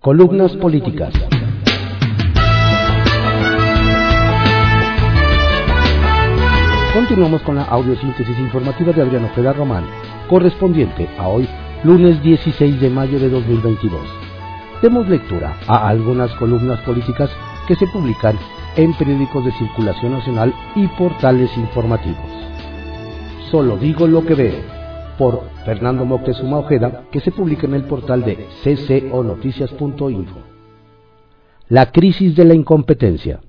Columnas políticas. Continuamos con la audiosíntesis informativa de Adriano Ojeda Román, correspondiente a hoy, lunes 16 de mayo de 2022. Demos lectura a algunas columnas políticas que se publican en periódicos de circulación nacional y portales informativos. Solo digo lo que veo, por Fernando Moctezuma Ojeda, que se publica en el portal de cconoticias.info. La crisis de la incompetencia.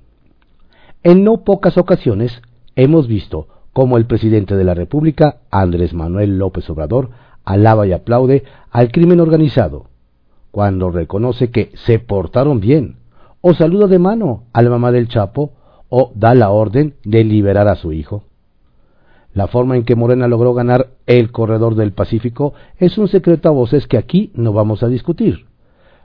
En no pocas ocasiones hemos visto cómo el presidente de la República, Andrés Manuel López Obrador, alaba y aplaude al crimen organizado, cuando reconoce que se portaron bien, o saluda de mano a la mamá del Chapo, o da la orden de liberar a su hijo. La forma en que Morena logró ganar el corredor del Pacífico es un secreto a voces que aquí no vamos a discutir.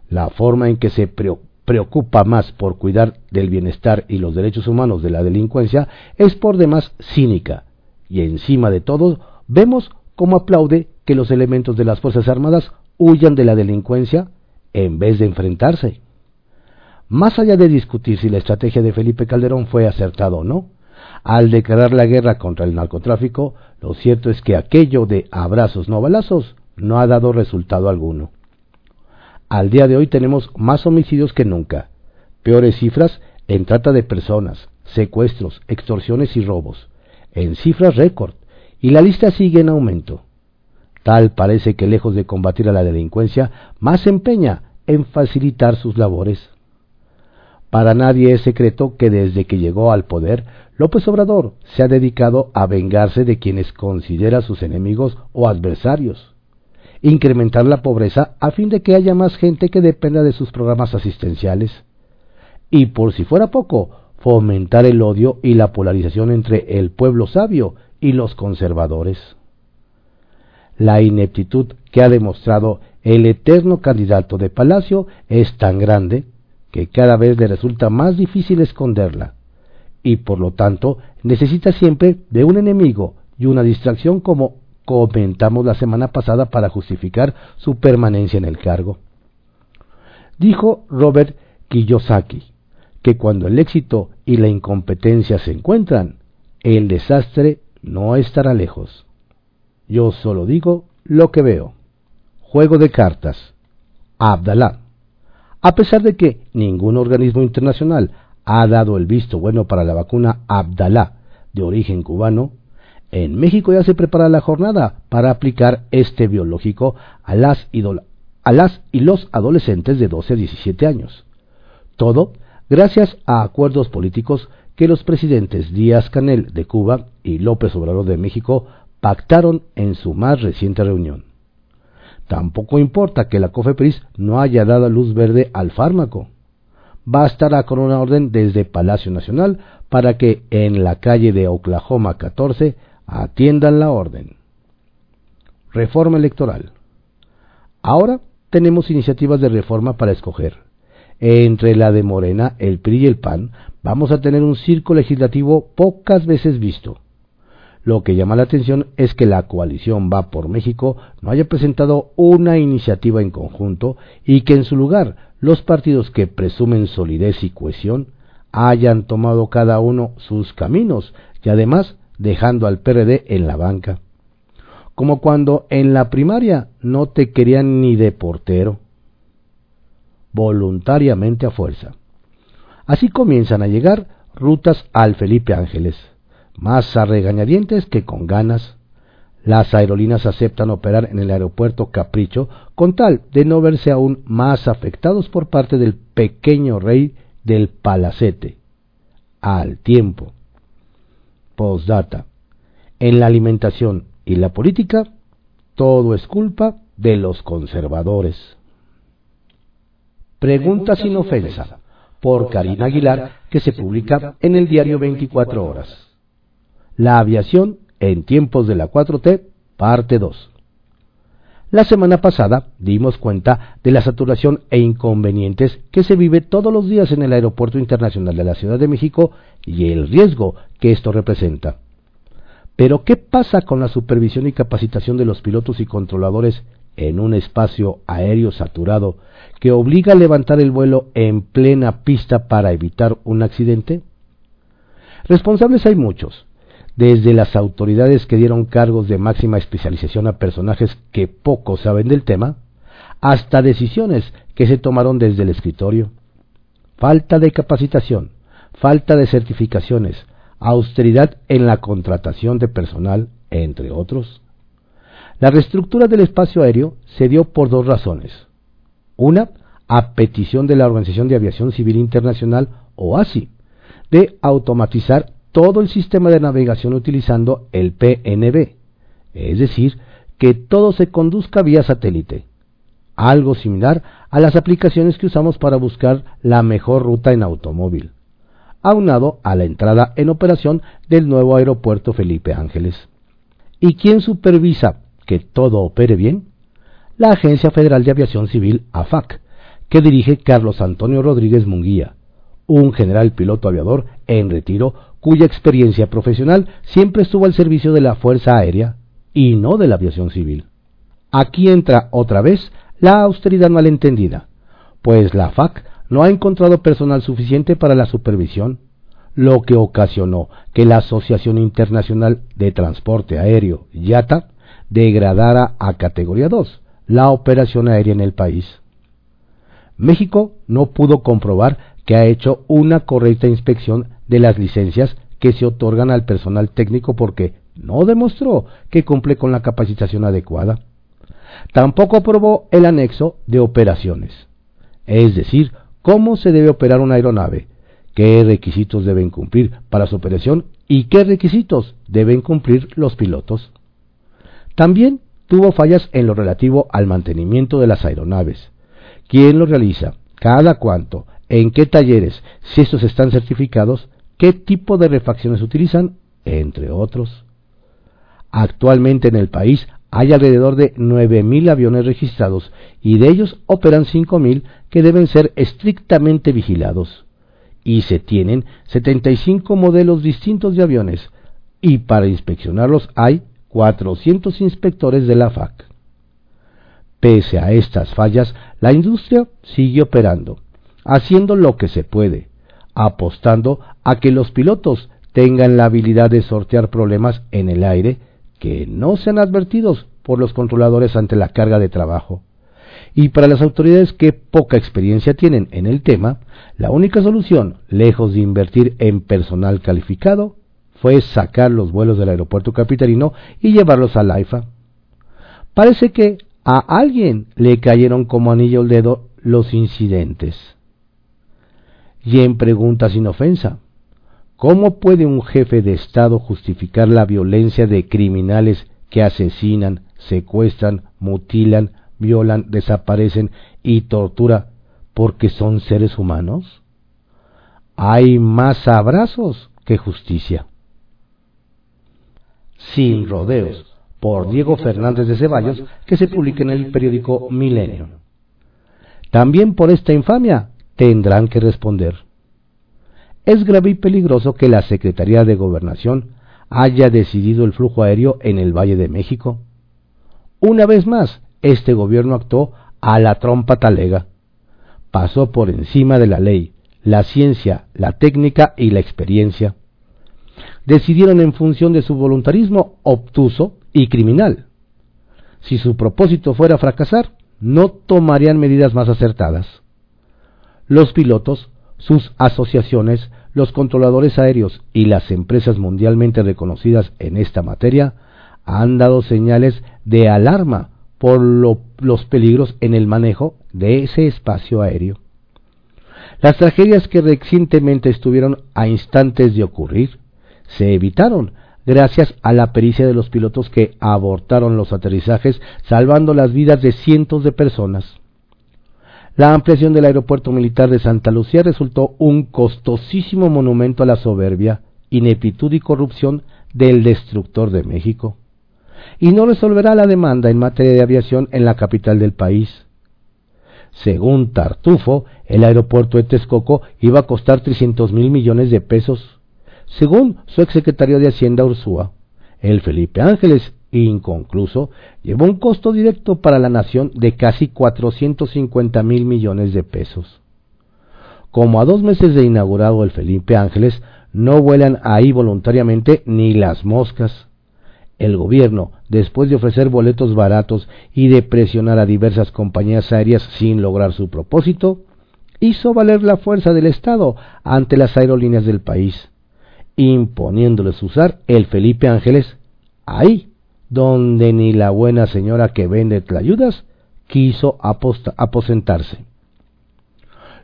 La forma en que se preocupa más por cuidar del bienestar y los derechos humanos de la delincuencia es por demás cínica. Y encima de todo, vemos cómo aplaude que los elementos de las Fuerzas Armadas huyan de la delincuencia en vez de enfrentarse. Más allá de discutir si la estrategia de Felipe Calderón fue acertada o no, al declarar la guerra contra el narcotráfico, lo cierto es que aquello de abrazos no balazos no ha dado resultado alguno. Al día de hoy tenemos más homicidios que nunca, peores cifras en trata de personas, secuestros, extorsiones y robos, en cifras récord, y la lista sigue en aumento. Tal parece que lejos de combatir a la delincuencia, más se empeña en facilitar sus labores. Para nadie es secreto que desde que llegó al poder, López Obrador se ha dedicado a vengarse de quienes considera sus enemigos o adversarios, incrementar la pobreza a fin de que haya más gente que dependa de sus programas asistenciales, y por si fuera poco, fomentar el odio y la polarización entre el pueblo sabio y los conservadores. La ineptitud que ha demostrado el eterno candidato de Palacio es tan grande que cada vez le resulta más difícil esconderla, y por lo tanto necesita siempre de un enemigo y una distracción como comentamos la semana pasada para justificar su permanencia en el cargo. Dijo Robert Kiyosaki que cuando el éxito y la incompetencia se encuentran, el desastre no estará lejos. Yo solo digo lo que veo. Juego de cartas. Abdalá. A pesar de que ningún organismo internacional ha dado el visto bueno para la vacuna Abdalá de origen cubano, en México ya se prepara la jornada para aplicar este biológico a las, a las y los adolescentes de 12 a 17 años. Todo gracias a acuerdos políticos que los presidentes Díaz Canel de Cuba y López Obrador de México pactaron en su más reciente reunión. Tampoco importa que la COFEPRIS no haya dado luz verde al fármaco. Bastará con una orden desde Palacio Nacional para que en la calle de Oklahoma 14 atiendan la orden. Reforma electoral. Ahora tenemos iniciativas de reforma para escoger. Entre la de Morena, el PRI y el PAN, vamos a tener un circo legislativo pocas veces visto lo que llama la atención es que la coalición Va por México no haya presentado una iniciativa en conjunto y que en su lugar los partidos que presumen solidez y cohesión hayan tomado cada uno sus caminos y además dejando al PRD en la banca. Como cuando en la primaria no te querían ni de portero. Voluntariamente a fuerza. Así comienzan a llegar rutas al Felipe Ángeles más a regañadientes que con ganas. Las aerolíneas aceptan operar en el aeropuerto Capricho con tal de no verse aún más afectados por parte del pequeño rey del palacete. Al tiempo. Postdata. En la alimentación y la política, todo es culpa de los conservadores. Pregunta sin ofensa, por Karina Aguilar, que se publica en el diario 24 Horas. La aviación en tiempos de la 4T, parte 2. La semana pasada dimos cuenta de la saturación e inconvenientes que se vive todos los días en el Aeropuerto Internacional de la Ciudad de México y el riesgo que esto representa. Pero ¿qué pasa con la supervisión y capacitación de los pilotos y controladores en un espacio aéreo saturado que obliga a levantar el vuelo en plena pista para evitar un accidente? Responsables hay muchos, desde las autoridades que dieron cargos de máxima especialización a personajes que poco saben del tema, hasta decisiones que se tomaron desde el escritorio. Falta de capacitación, falta de certificaciones, austeridad en la contratación de personal, entre otros. La reestructura del espacio aéreo se dio por dos razones. Una, a petición de la Organización de Aviación Civil Internacional, OASI, de automatizar todo el sistema de navegación utilizando el PNB, es decir, que todo se conduzca vía satélite, algo similar a las aplicaciones que usamos para buscar la mejor ruta en automóvil, aunado a la entrada en operación del nuevo aeropuerto Felipe Ángeles. ¿Y quién supervisa que todo opere bien? La Agencia Federal de Aviación Civil, AFAC, que dirige Carlos Antonio Rodríguez Munguía, un general piloto aviador en retiro cuya experiencia profesional siempre estuvo al servicio de la Fuerza Aérea y no de la aviación civil. Aquí entra otra vez la austeridad malentendida, pues la FAC no ha encontrado personal suficiente para la supervisión, lo que ocasionó que la Asociación Internacional de Transporte Aéreo, IATA, degradara a categoría 2 la operación aérea en el país. México no pudo comprobar que ha hecho una correcta inspección de las licencias que se otorgan al personal técnico porque no demostró que cumple con la capacitación adecuada. Tampoco aprobó el anexo de operaciones, es decir, cómo se debe operar una aeronave, qué requisitos deben cumplir para su operación y qué requisitos deben cumplir los pilotos. También tuvo fallas en lo relativo al mantenimiento de las aeronaves. ¿Quién lo realiza? ¿Cada cuánto? ¿En qué talleres? Si estos están certificados, ¿qué tipo de refacciones utilizan? Entre otros. Actualmente en el país hay alrededor de 9.000 aviones registrados y de ellos operan 5.000 que deben ser estrictamente vigilados. Y se tienen 75 modelos distintos de aviones y para inspeccionarlos hay 400 inspectores de la FAC. Pese a estas fallas, la industria sigue operando, haciendo lo que se puede, apostando a que los pilotos tengan la habilidad de sortear problemas en el aire que no sean advertidos por los controladores ante la carga de trabajo. Y para las autoridades que poca experiencia tienen en el tema, la única solución, lejos de invertir en personal calificado, fue sacar los vuelos del aeropuerto capitalino y llevarlos al AIFA. Parece que a alguien le cayeron como anillo al dedo los incidentes. Y en pregunta sin ofensa, ¿cómo puede un jefe de Estado justificar la violencia de criminales que asesinan, secuestran, mutilan, violan, desaparecen y tortura porque son seres humanos? Hay más abrazos que justicia. Sin rodeos, por Diego Fernández de Ceballos, que se publica en el periódico Milenio. También por esta infamia tendrán que responder. Es grave y peligroso que la Secretaría de Gobernación haya decidido el flujo aéreo en el Valle de México. Una vez más, este gobierno actuó a la trompa talega. Pasó por encima de la ley, la ciencia, la técnica y la experiencia decidieron en función de su voluntarismo obtuso y criminal. Si su propósito fuera fracasar, no tomarían medidas más acertadas. Los pilotos, sus asociaciones, los controladores aéreos y las empresas mundialmente reconocidas en esta materia han dado señales de alarma por los peligros en el manejo de ese espacio aéreo. Las tragedias que recientemente estuvieron a instantes de ocurrir se evitaron gracias a la pericia de los pilotos que abortaron los aterrizajes, salvando las vidas de cientos de personas. La ampliación del aeropuerto militar de Santa Lucía resultó un costosísimo monumento a la soberbia, ineptitud y corrupción del destructor de México. Y no resolverá la demanda en materia de aviación en la capital del país. Según Tartufo, el aeropuerto de Texcoco iba a costar 300 mil millones de pesos según su exsecretario de Hacienda Ursúa, el Felipe Ángeles inconcluso, llevó un costo directo para la nación de casi 450 mil millones de pesos. Como a dos meses de inaugurado el Felipe Ángeles, no vuelan ahí voluntariamente ni las moscas. El gobierno, después de ofrecer boletos baratos y de presionar a diversas compañías aéreas sin lograr su propósito, hizo valer la fuerza del Estado ante las aerolíneas del país, imponiéndoles usar el Felipe Ángeles ahí donde ni la buena señora que vende tlayudas quiso aposentarse.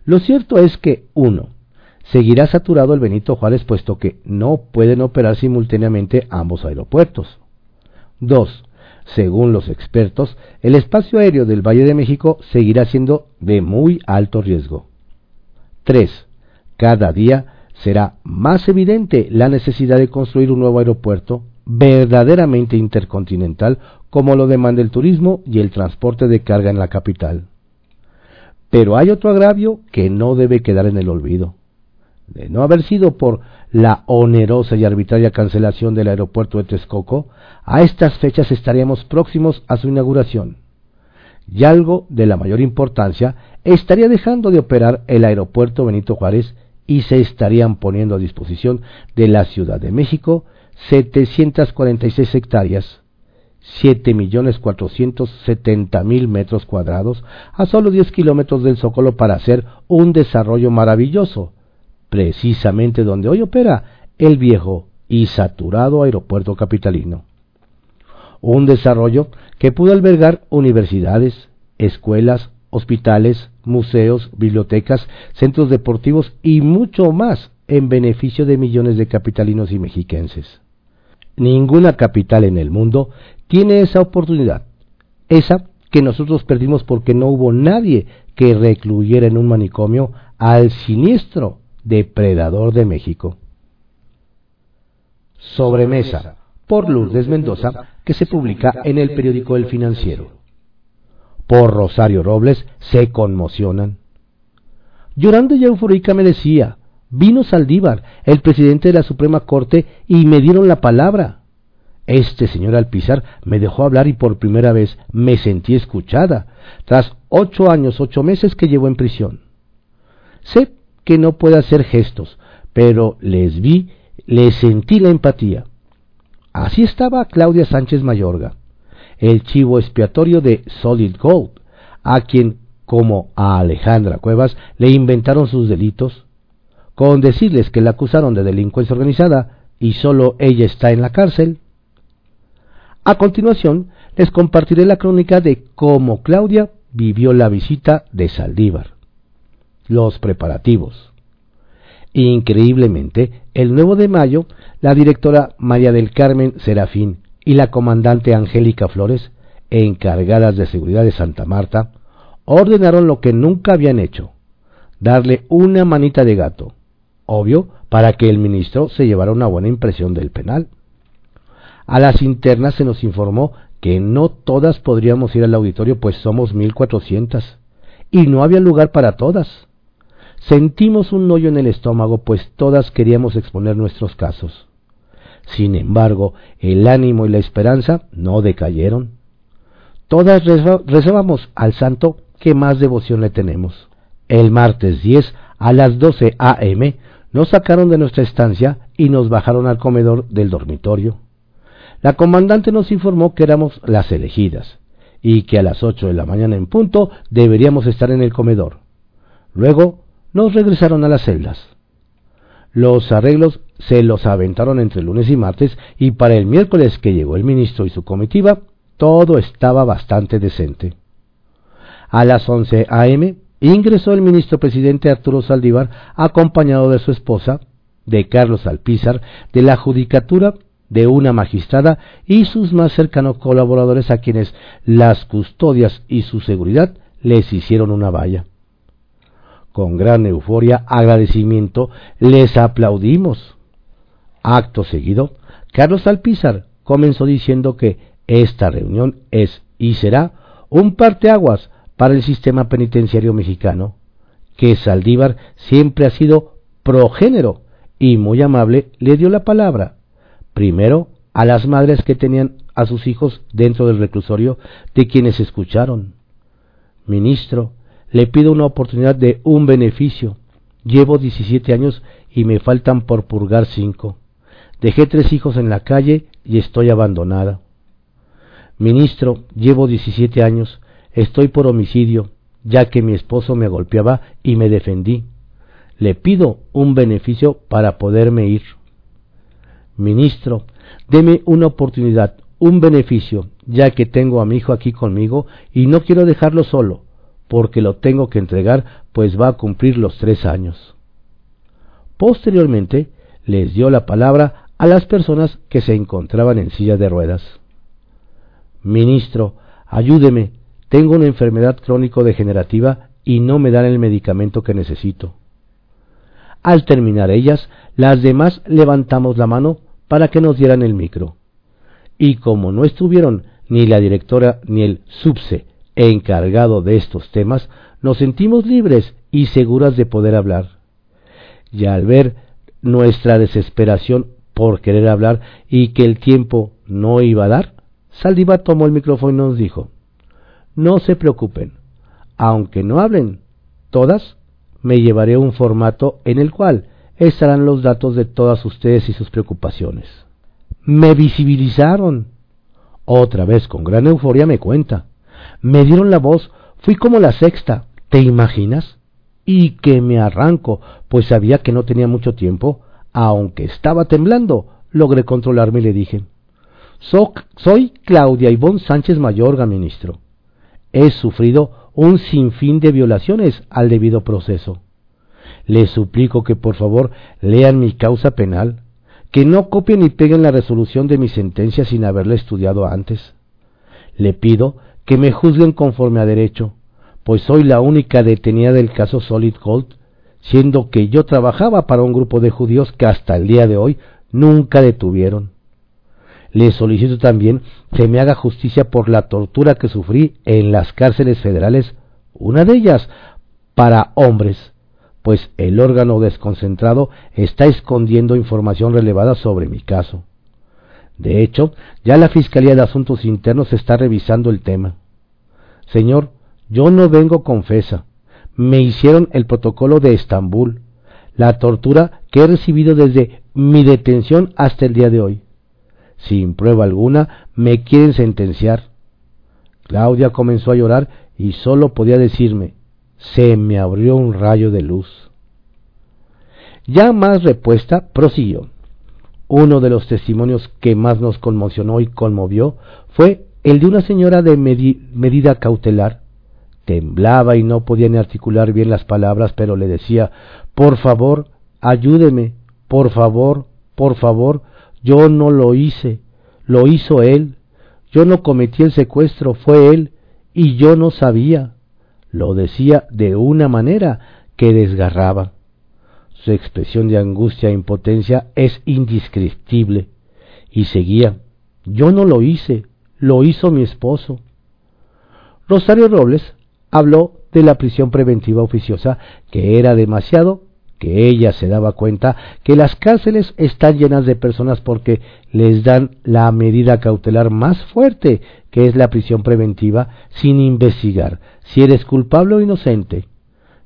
Lo cierto es que, uno, seguirá saturado el Benito Juárez puesto que no pueden operar simultáneamente ambos aeropuertos. 2. Según los expertos, el espacio aéreo del Valle de México seguirá siendo de muy alto riesgo. 3. Cada día será más evidente la necesidad de construir un nuevo aeropuerto verdaderamente intercontinental como lo demanda el turismo y el transporte de carga en la capital. Pero hay otro agravio que no debe quedar en el olvido. De no haber sido por la onerosa y arbitraria cancelación del aeropuerto de Texcoco, a estas fechas estaríamos próximos a su inauguración. Y algo de la mayor importancia, estaría dejando de operar el aeropuerto Benito Juárez y se estarían poniendo a disposición de la Ciudad de México 746 hectáreas, 7.470.000 metros cuadrados, a solo 10 kilómetros del Zócalo para hacer un desarrollo maravilloso, precisamente donde hoy opera el viejo y saturado aeropuerto capitalino. Un desarrollo que pudo albergar universidades, escuelas, hospitales, museos, bibliotecas, centros deportivos y mucho más en beneficio de millones de capitalinos y mexiquenses. Ninguna capital en el mundo tiene esa oportunidad, esa que nosotros perdimos porque no hubo nadie que recluyera en un manicomio al siniestro depredador de México. Sobremesa, por Lourdes Mendoza, que se publica en el periódico El Financiero. Por Rosario Robles se conmocionan. Llorando y eufórica me decía, Vino Saldívar, el presidente de la Suprema Corte, y me dieron la palabra. Este señor Alpizar me dejó hablar y por primera vez me sentí escuchada, tras ocho años, ocho meses que llevo en prisión. Sé que no puedo hacer gestos, pero les vi, les sentí la empatía. Así estaba Claudia Sánchez Mayorga, el chivo expiatorio de Solid Gold, a quien, como a Alejandra Cuevas, le inventaron sus delitos, con decirles que la acusaron de delincuencia organizada y solo ella está en la cárcel. A continuación, les compartiré la crónica de cómo Claudia vivió la visita de Saldívar. Los preparativos. Increíblemente, el 9 de mayo, la directora María del Carmen Serafín y la comandante Angélica Flores, encargadas de seguridad de Santa Marta, ordenaron lo que nunca habían hecho, darle una manita de gato, obvio, para que el ministro se llevara una buena impresión del penal. A las internas se nos informó que no todas podríamos ir al auditorio, pues somos 1400, y no había lugar para todas. Sentimos un hoyo en el estómago, pues todas queríamos exponer nuestros casos. Sin embargo, el ánimo y la esperanza no decayeron. Todas rezábamos al santo que más devoción le tenemos. El martes 10 a las 12 a.m. Nos sacaron de nuestra estancia y nos bajaron al comedor del dormitorio. La comandante nos informó que éramos las elegidas y que a las ocho de la mañana en punto deberíamos estar en el comedor. Luego nos regresaron a las celdas. Los arreglos se los aventaron entre lunes y martes y para el miércoles que llegó el ministro y su comitiva, todo estaba bastante decente. A las once a.m. Ingresó el ministro presidente Arturo Saldívar acompañado de su esposa, de Carlos Alpizar, de la judicatura de una magistrada y sus más cercanos colaboradores a quienes las custodias y su seguridad les hicieron una valla. Con gran euforia, agradecimiento, les aplaudimos. Acto seguido, Carlos Alpizar comenzó diciendo que esta reunión es y será un parteaguas para el sistema penitenciario mexicano, que Saldívar siempre ha sido progénero y muy amable le dio la palabra, primero a las madres que tenían a sus hijos dentro del reclusorio de quienes escucharon. Ministro, le pido una oportunidad de un beneficio. Llevo 17 años y me faltan por purgar cinco. Dejé tres hijos en la calle y estoy abandonada. Ministro, llevo 17 años, estoy por homicidio, ya que mi esposo me golpeaba y me defendí. Le pido un beneficio para poderme ir. Ministro, deme una oportunidad, un beneficio, ya que tengo a mi hijo aquí conmigo y no quiero dejarlo solo, porque lo tengo que entregar, pues va a cumplir los tres años. Posteriormente, les dio la palabra a las personas que se encontraban en silla de ruedas. Ministro, ayúdeme, tengo una enfermedad crónico-degenerativa y no me dan el medicamento que necesito. Al terminar ellas, las demás levantamos la mano para que nos dieran el micro. Y como no estuvieron ni la directora ni el subse encargado de estos temas, nos sentimos libres y seguras de poder hablar. Y al ver nuestra desesperación por querer hablar y que el tiempo no iba a dar, Saldiva tomó el micrófono y nos dijo, no se preocupen, aunque no hablen todas, me llevaré un formato en el cual estarán los datos de todas ustedes y sus preocupaciones. Me visibilizaron. Otra vez con gran euforia me cuenta. Me dieron la voz, fui como la sexta, ¿te imaginas? Y que me arranco, pues sabía que no tenía mucho tiempo, aunque estaba temblando, logré controlarme y le dije, soy Claudia Ivonne Sánchez Mayorga, ministro. He sufrido un sinfín de violaciones al debido proceso. Les suplico que por favor lean mi causa penal, que no copien ni peguen la resolución de mi sentencia sin haberla estudiado antes. Le pido que me juzguen conforme a derecho, pues soy la única detenida del caso Solid Gold, siendo que yo trabajaba para un grupo de judíos que hasta el día de hoy nunca detuvieron. Le solicito también que me haga justicia por la tortura que sufrí en las cárceles federales, una de ellas para hombres, pues el órgano desconcentrado está escondiendo información relevada sobre mi caso. De hecho, ya la Fiscalía de Asuntos Internos está revisando el tema. Señor, yo no vengo confesa. Me hicieron el protocolo de Estambul, la tortura que he recibido desde mi detención hasta el día de hoy. Sin prueba alguna, me quieren sentenciar. Claudia comenzó a llorar y solo podía decirme, se me abrió un rayo de luz. Ya más repuesta, prosiguió. Uno de los testimonios que más nos conmocionó y conmovió fue el de una señora de medida cautelar. Temblaba y no podía ni articular bien las palabras, pero le decía, por favor, ayúdeme, por favor, por favor, yo no lo hice, lo hizo él, yo no cometí el secuestro, fue él, y yo no sabía. Lo decía de una manera que desgarraba. Su expresión de angustia e impotencia es indescriptible. Y seguía, yo no lo hice, lo hizo mi esposo. Rosario Robles habló de la prisión preventiva oficiosa, que era demasiado, que ella se daba cuenta que las cárceles están llenas de personas porque les dan la medida cautelar más fuerte, que es la prisión preventiva, sin investigar si eres culpable o inocente,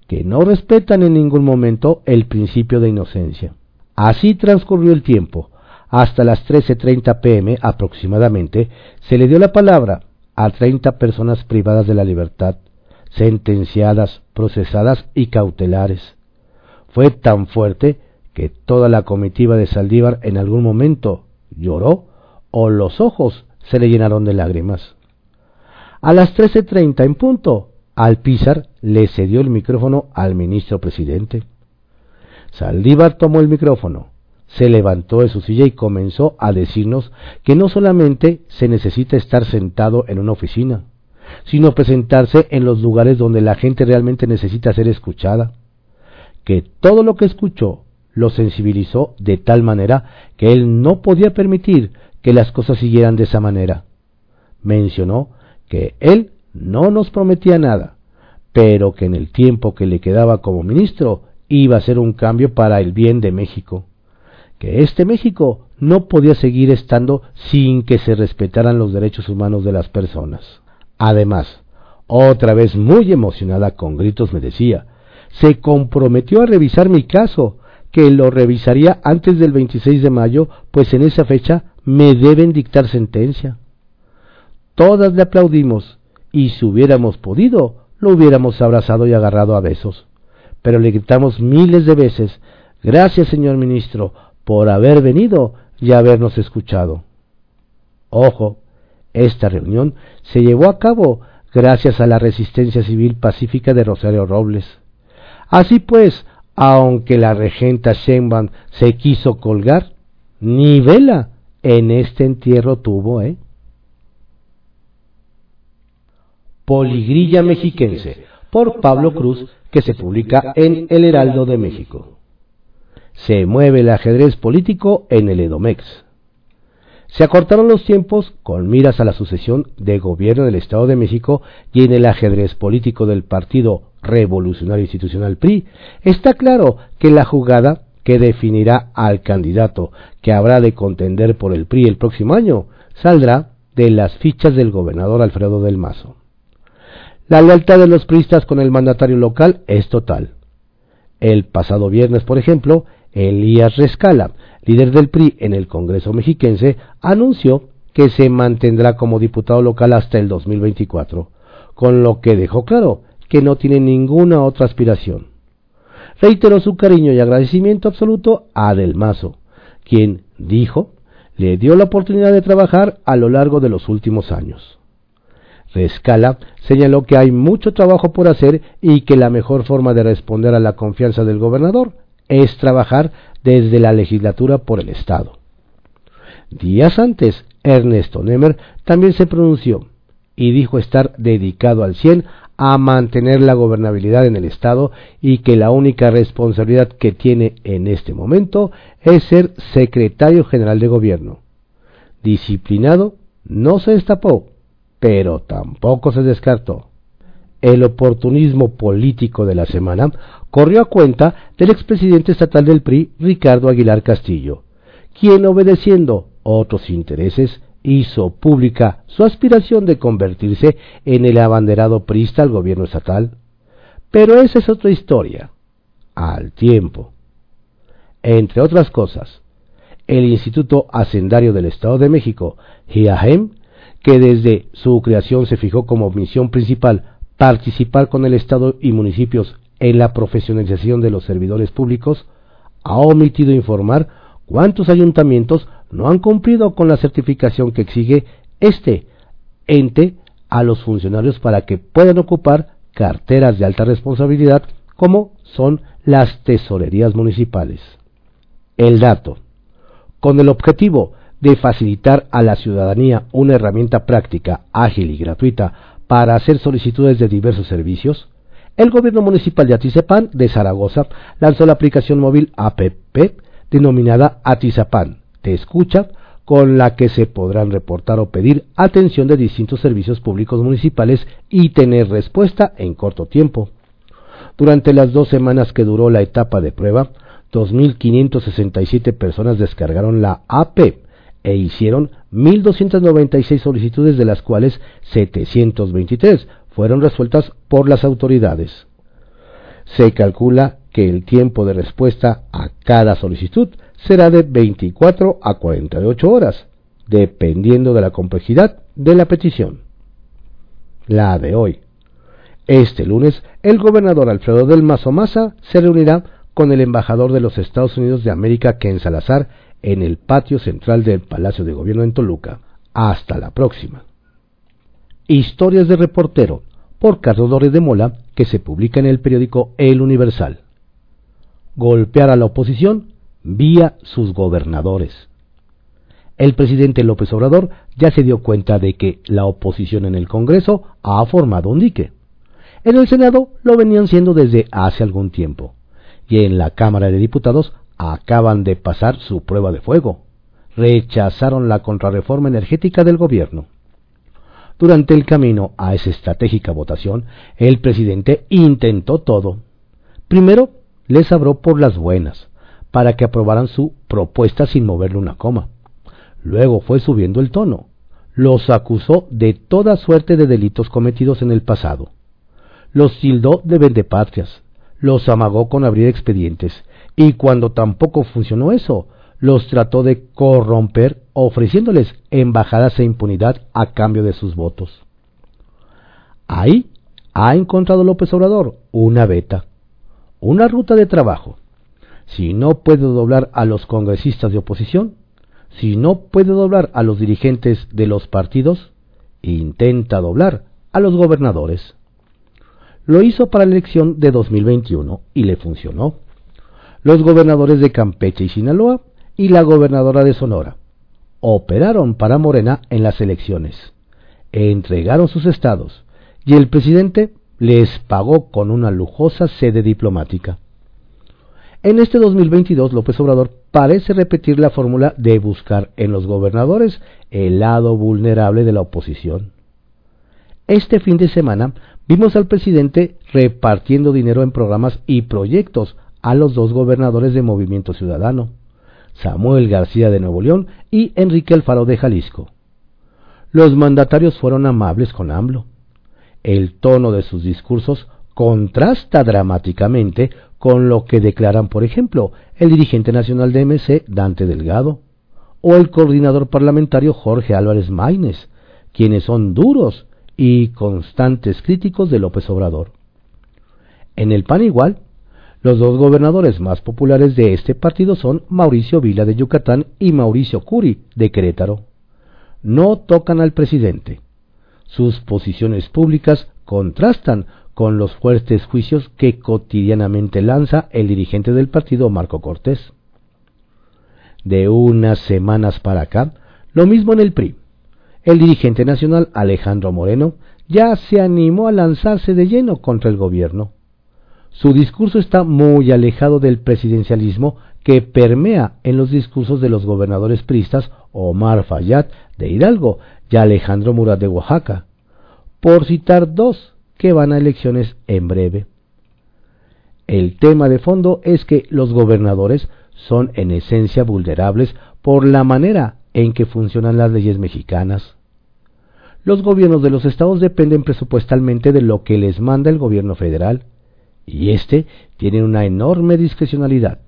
que no respetan en ningún momento el principio de inocencia. Así transcurrió el tiempo. Hasta las 13.30 pm aproximadamente se le dio la palabra a 30 personas privadas de la libertad, sentenciadas, procesadas y cautelares. Fue tan fuerte que toda la comitiva de Saldívar en algún momento lloró o los ojos se le llenaron de lágrimas. A las 13.30 en punto, Alpizar le cedió el micrófono al ministro presidente. Saldívar tomó el micrófono, se levantó de su silla y comenzó a decirnos que no solamente se necesita estar sentado en una oficina, sino presentarse en los lugares donde la gente realmente necesita ser escuchada, que todo lo que escuchó lo sensibilizó de tal manera que él no podía permitir que las cosas siguieran de esa manera. Mencionó que él no nos prometía nada, pero que en el tiempo que le quedaba como ministro iba a ser un cambio para el bien de México, que este México no podía seguir estando sin que se respetaran los derechos humanos de las personas. Además, otra vez muy emocionada con gritos me decía, se comprometió a revisar mi caso, que lo revisaría antes del 26 de mayo, pues en esa fecha me deben dictar sentencia. Todas le aplaudimos, y si hubiéramos podido, lo hubiéramos abrazado y agarrado a besos. Pero le gritamos miles de veces, gracias señor ministro, por haber venido y habernos escuchado. Ojo, esta reunión se llevó a cabo gracias a la resistencia civil pacífica de Rosario Robles. Así pues, aunque la regenta Sheinbaum se quiso colgar, ni vela en este entierro tuvo, ¿eh? Poligrilla Mexiquense, por Pablo Cruz, que se publica en El Heraldo de México. Se mueve el ajedrez político en el Edomex. Se acortaron los tiempos con miras a la sucesión de gobierno del Estado de México y en el ajedrez político del Partido Revolucionario Institucional PRI. Está claro que la jugada que definirá al candidato que habrá de contender por el PRI el próximo año saldrá de las fichas del gobernador Alfredo del Mazo. La lealtad de los priistas con el mandatario local es total. El pasado viernes, por ejemplo, Elías Rescala, líder del PRI en el Congreso mexiquense, anunció que se mantendrá como diputado local hasta el 2024, con lo que dejó claro que no tiene ninguna otra aspiración. Reiteró su cariño y agradecimiento absoluto a Del Mazo, quien, dijo, le dio la oportunidad de trabajar a lo largo de los últimos años. Rescala señaló que hay mucho trabajo por hacer y que la mejor forma de responder a la confianza del gobernador es trabajar desde la legislatura por el Estado. Días antes, Ernesto Nemer también se pronunció y dijo estar dedicado al 100 a mantener la gobernabilidad en el Estado y que la única responsabilidad que tiene en este momento es ser secretario general de gobierno. Disciplinado, no se destapó, pero tampoco se descartó. El oportunismo político de la semana corrió a cuenta del expresidente estatal del PRI, Ricardo Aguilar Castillo, quien obedeciendo otros intereses hizo pública su aspiración de convertirse en el abanderado priista al gobierno estatal. Pero esa es otra historia. Al tiempo. Entre otras cosas, el Instituto Hacendario del Estado de México, IAGEM, que desde su creación se fijó como misión principal participar con el Estado y municipios en la profesionalización de los servidores públicos, ha omitido informar cuántos ayuntamientos no han cumplido con la certificación que exige este ente a los funcionarios para que puedan ocupar carteras de alta responsabilidad como son las tesorerías municipales. El dato. Con el objetivo de facilitar a la ciudadanía una herramienta práctica, ágil y gratuita para hacer solicitudes de diversos servicios, el gobierno municipal de Atizapán de Zaragoza lanzó la aplicación móvil APP denominada Atizapán Escucha, con la que se podrán reportar o pedir atención de distintos servicios públicos municipales y tener respuesta en corto tiempo. Durante las dos semanas que duró la etapa de prueba, 2.567 personas descargaron la AP e hicieron 1.296 solicitudes, de las cuales 723 fueron resueltas por las autoridades. Se calcula que el tiempo de respuesta a cada solicitud será de 24 a 48 horas, dependiendo de la complejidad de la petición. La de hoy. Este lunes, el gobernador Alfredo del Mazo Maza se reunirá con el embajador de los Estados Unidos de América, Ken Salazar, en el patio central del Palacio de Gobierno en Toluca. Hasta la próxima. Historias de reportero por Carlos Dores de Mola, que se publica en el periódico El Universal. Golpear a la oposición vía sus gobernadores. El presidente López Obrador ya se dio cuenta de que la oposición en el Congreso ha formado un dique. En el Senado lo venían siendo desde hace algún tiempo. Y en la Cámara de Diputados acaban de pasar su prueba de fuego. Rechazaron la contrarreforma energética del gobierno. Durante el camino a esa estratégica votación, el presidente intentó todo. Primero, les habló por las buenas, para que aprobaran su propuesta sin moverle una coma. Luego fue subiendo el tono. Los acusó de toda suerte de delitos cometidos en el pasado. Los tildó de vendepatrias. Los amagó con abrir expedientes. Y cuando tampoco funcionó eso, los trató de corromper ofreciéndoles embajadas e impunidad a cambio de sus votos. Ahí ha encontrado López Obrador una beta, una ruta de trabajo. Si no puede doblar a los congresistas de oposición, si no puede doblar a los dirigentes de los partidos, intenta doblar a los gobernadores. Lo hizo para la elección de 2021 y le funcionó. Los gobernadores de Campeche y Sinaloa y la gobernadora de Sonora operaron para Morena en las elecciones, entregaron sus estados y el presidente les pagó con una lujosa sede diplomática. En este 2022 López Obrador parece repetir la fórmula de buscar en los gobernadores el lado vulnerable de la oposición. Este fin de semana vimos al presidente repartiendo dinero en programas y proyectos a los dos gobernadores de Movimiento Ciudadano, Samuel García de Nuevo León y Enrique Alfaro de Jalisco. Los mandatarios fueron amables con AMLO. El tono de sus discursos contrasta dramáticamente con lo que declaran, por ejemplo, el dirigente nacional de MC, Dante Delgado, o el coordinador parlamentario Jorge Álvarez Maínez, quienes son duros y constantes críticos de López Obrador. En el PAN igual, los dos gobernadores más populares de este partido son Mauricio Vila de Yucatán y Mauricio Curi de Querétaro. No tocan al presidente. Sus posiciones públicas contrastan con los fuertes juicios que cotidianamente lanza el dirigente del partido Marco Cortés. De unas semanas para acá, lo mismo en el PRI. El dirigente nacional Alejandro Moreno ya se animó a lanzarse de lleno contra el gobierno. Su discurso está muy alejado del presidencialismo que permea en los discursos de los gobernadores pristas Omar Fayad de Hidalgo y Alejandro Murat de Oaxaca, por citar dos que van a elecciones en breve. El tema de fondo es que los gobernadores son en esencia vulnerables por la manera en que funcionan las leyes mexicanas. Los gobiernos de los estados dependen presupuestalmente de lo que les manda el gobierno federal y éste tiene una enorme discrecionalidad.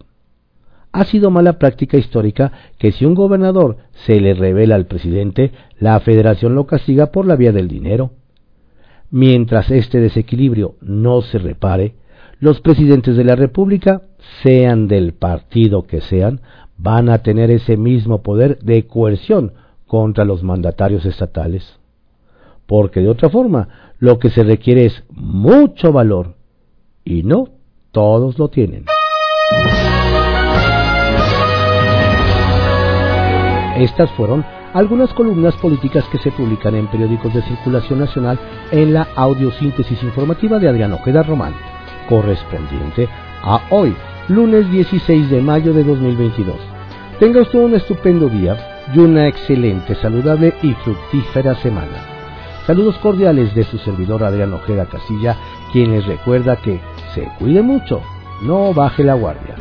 Ha sido mala práctica histórica que si un gobernador se le revela al presidente, la federación lo castiga por la vía del dinero. Mientras este desequilibrio no se repare, los presidentes de la República, sean del partido que sean, van a tener ese mismo poder de coerción contra los mandatarios estatales. Porque de otra forma, lo que se requiere es mucho valor y no todos lo tienen. Estas fueron algunas columnas políticas que se publican en periódicos de circulación nacional en la audiosíntesis informativa de Adrián Ojeda Román, correspondiente a hoy, lunes 16 de mayo de 2022. Tenga usted un estupendo día y una excelente, saludable y fructífera semana. Saludos cordiales de su servidor Adrián Ojeda Casilla, quien les recuerda que se cuide mucho, no baje la guardia.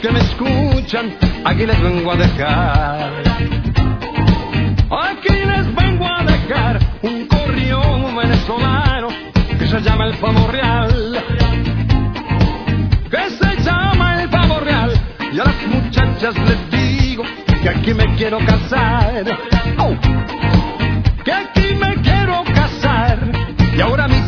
Que me escuchan, aquí les vengo a dejar. Aquí les vengo a dejar un corrión venezolano que se llama el pavo real. Que se llama el pavo real. Y a las muchachas les digo que aquí me quiero casar. Que aquí me quiero casar. Y ahora ofrezco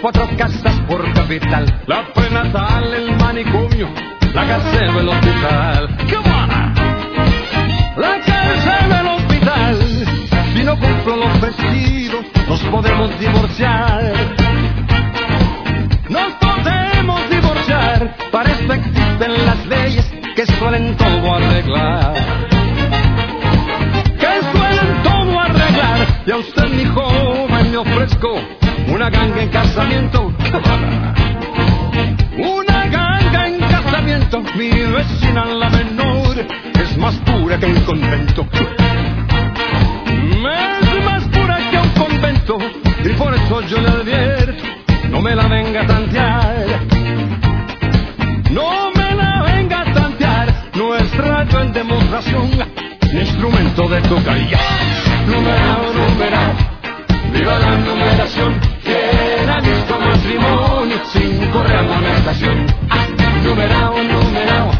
cuatro casas por capital. La prenatal, el manicomio, la cárcel del hospital. Come on. La cárcel del hospital. Si no cumplo los vestidos, nos podemos divorciar. Nos podemos divorciar. Para esto existen las leyes que suelen todo arreglar. Que suelen todo arreglar. Y a usted, mi joven, le ofrezco una ganga en casamiento. Una ganga en casamiento. Mi vecina, la menor, es más pura que un convento. Es más pura que un convento. Y por eso yo le advierto, no me la venga a tantear. No me la venga a tantear. No es rato en demostración, ni instrumento de tocar. Numerado, numerado. Viva la numeración nuestro matrimonio sin correr amonestación. Ah, numerao, numerao,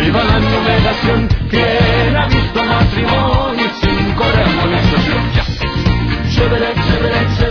viva la numeración. ¿Quién ha visto matrimonio sin correr amonestación? Ya. Chévere, chévere, chévere.